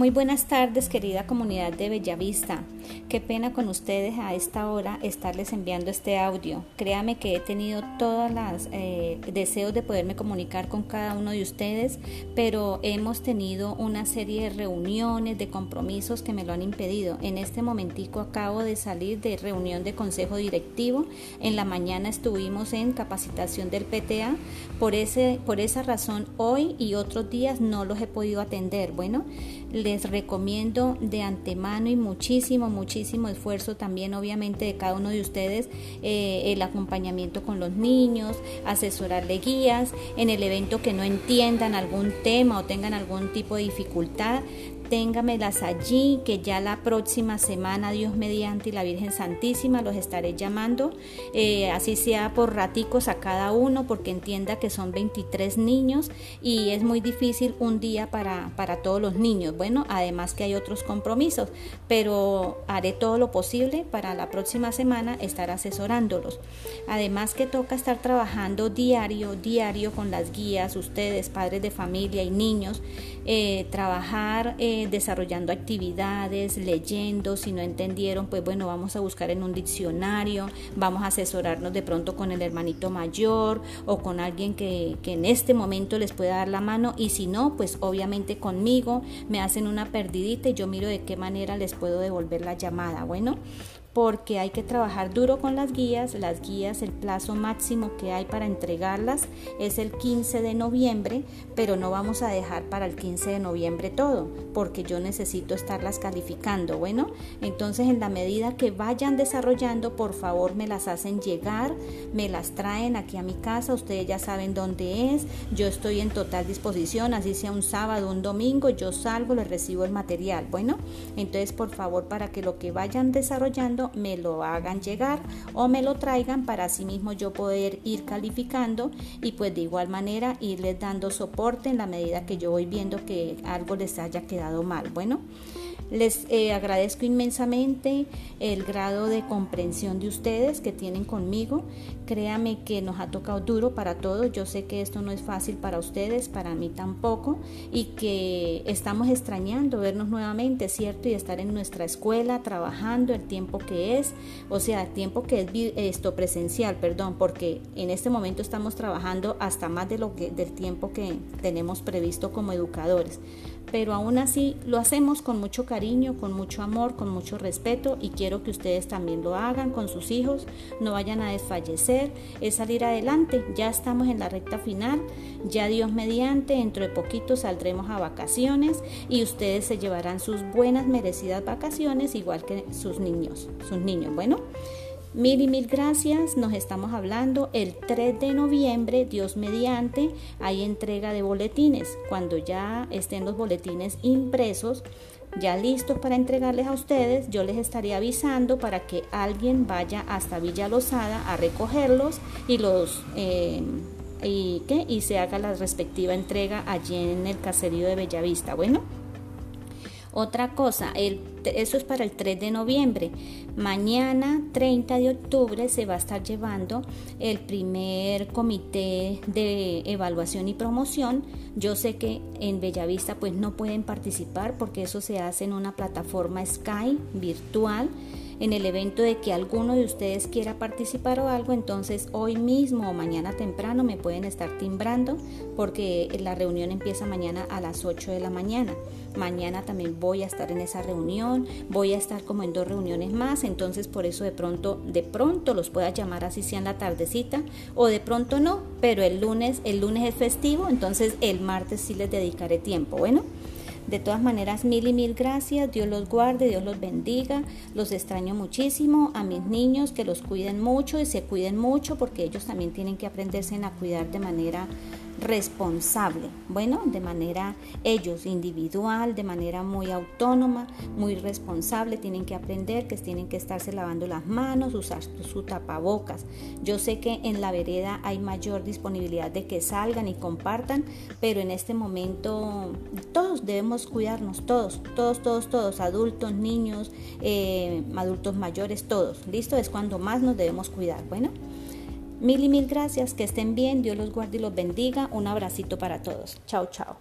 Muy buenas tardes, querida comunidad de Bellavista. Qué pena con ustedes a esta hora estarles enviando este audio. Créame que he tenido todos los eh, deseos de poderme comunicar con cada uno de ustedes, pero hemos tenido una serie de reuniones, de compromisos que me lo han impedido. En este momentico acabo de salir de reunión de consejo directivo. En la mañana estuvimos en capacitación del PTA. Por, ese, por esa razón, hoy y otros días no los he podido atender. Bueno, les recomiendo de antemano y muchísimo, muchísimo esfuerzo también obviamente de cada uno de ustedes eh, el acompañamiento con los niños, asesorarle guías en el evento que no entiendan algún tema o tengan algún tipo de dificultad téngamelas allí, que ya la próxima semana, Dios mediante y la Virgen Santísima, los estaré llamando, eh, así sea por raticos a cada uno, porque entienda que son 23 niños y es muy difícil un día para, para todos los niños. Bueno, además que hay otros compromisos, pero haré todo lo posible para la próxima semana estar asesorándolos. Además que toca estar trabajando diario, diario con las guías, ustedes, padres de familia y niños, eh, trabajar. Eh, desarrollando actividades, leyendo, si no entendieron, pues bueno, vamos a buscar en un diccionario, vamos a asesorarnos de pronto con el hermanito mayor o con alguien que, que en este momento les pueda dar la mano y si no, pues obviamente conmigo me hacen una perdidita y yo miro de qué manera les puedo devolver la llamada. Bueno, porque hay que trabajar duro con las guías. Las guías, el plazo máximo que hay para entregarlas es el 15 de noviembre, pero no vamos a dejar para el 15 de noviembre todo, porque yo necesito estarlas calificando. Bueno, entonces en la medida que vayan desarrollando, por favor me las hacen llegar, me las traen aquí a mi casa, ustedes ya saben dónde es, yo estoy en total disposición, así sea un sábado, un domingo, yo salgo, les recibo el material. Bueno, entonces por favor para que lo que vayan desarrollando, me lo hagan llegar o me lo traigan para así mismo yo poder ir calificando y pues de igual manera irles dando soporte en la medida que yo voy viendo que algo les haya quedado mal. Bueno, les eh, agradezco inmensamente el grado de comprensión de ustedes que tienen conmigo. Créame que nos ha tocado duro para todos. Yo sé que esto no es fácil para ustedes, para mí tampoco, y que estamos extrañando vernos nuevamente, ¿cierto? Y estar en nuestra escuela trabajando el tiempo que es, o sea, el tiempo que es esto presencial, perdón, porque en este momento estamos trabajando hasta más de lo que del tiempo que tenemos previsto como educadores pero aún así lo hacemos con mucho cariño, con mucho amor, con mucho respeto y quiero que ustedes también lo hagan con sus hijos, no vayan a desfallecer, es salir adelante, ya estamos en la recta final, ya Dios mediante, dentro de poquito saldremos a vacaciones y ustedes se llevarán sus buenas merecidas vacaciones igual que sus niños, sus niños, bueno. Mil y mil gracias, nos estamos hablando el 3 de noviembre, Dios mediante, hay entrega de boletines. Cuando ya estén los boletines impresos, ya listos para entregarles a ustedes, yo les estaría avisando para que alguien vaya hasta Villa Lozada a recogerlos y los... Eh, y, ¿qué? y se haga la respectiva entrega allí en el caserío de Bellavista. Bueno, otra cosa, el, eso es para el 3 de noviembre. Mañana, 30 de octubre, se va a estar llevando el primer comité de evaluación y promoción. Yo sé que en Bellavista pues no pueden participar porque eso se hace en una plataforma Sky virtual en el evento de que alguno de ustedes quiera participar o algo, entonces hoy mismo o mañana temprano me pueden estar timbrando porque la reunión empieza mañana a las 8 de la mañana. Mañana también voy a estar en esa reunión, voy a estar como en dos reuniones más, entonces por eso de pronto, de pronto los pueda llamar así sea en la tardecita o de pronto no, pero el lunes, el lunes es festivo, entonces el martes sí les dedicaré tiempo. Bueno. De todas maneras, mil y mil gracias. Dios los guarde, Dios los bendiga. Los extraño muchísimo. A mis niños que los cuiden mucho y se cuiden mucho porque ellos también tienen que aprenderse a cuidar de manera responsable, bueno, de manera ellos individual, de manera muy autónoma, muy responsable, tienen que aprender que tienen que estarse lavando las manos, usar su tapabocas. Yo sé que en la vereda hay mayor disponibilidad de que salgan y compartan, pero en este momento todos debemos cuidarnos, todos, todos, todos, todos, adultos, niños, eh, adultos mayores, todos. ¿Listo? Es cuando más nos debemos cuidar. Bueno. Mil y mil gracias, que estén bien, Dios los guarde y los bendiga. Un abracito para todos. Chao, chao.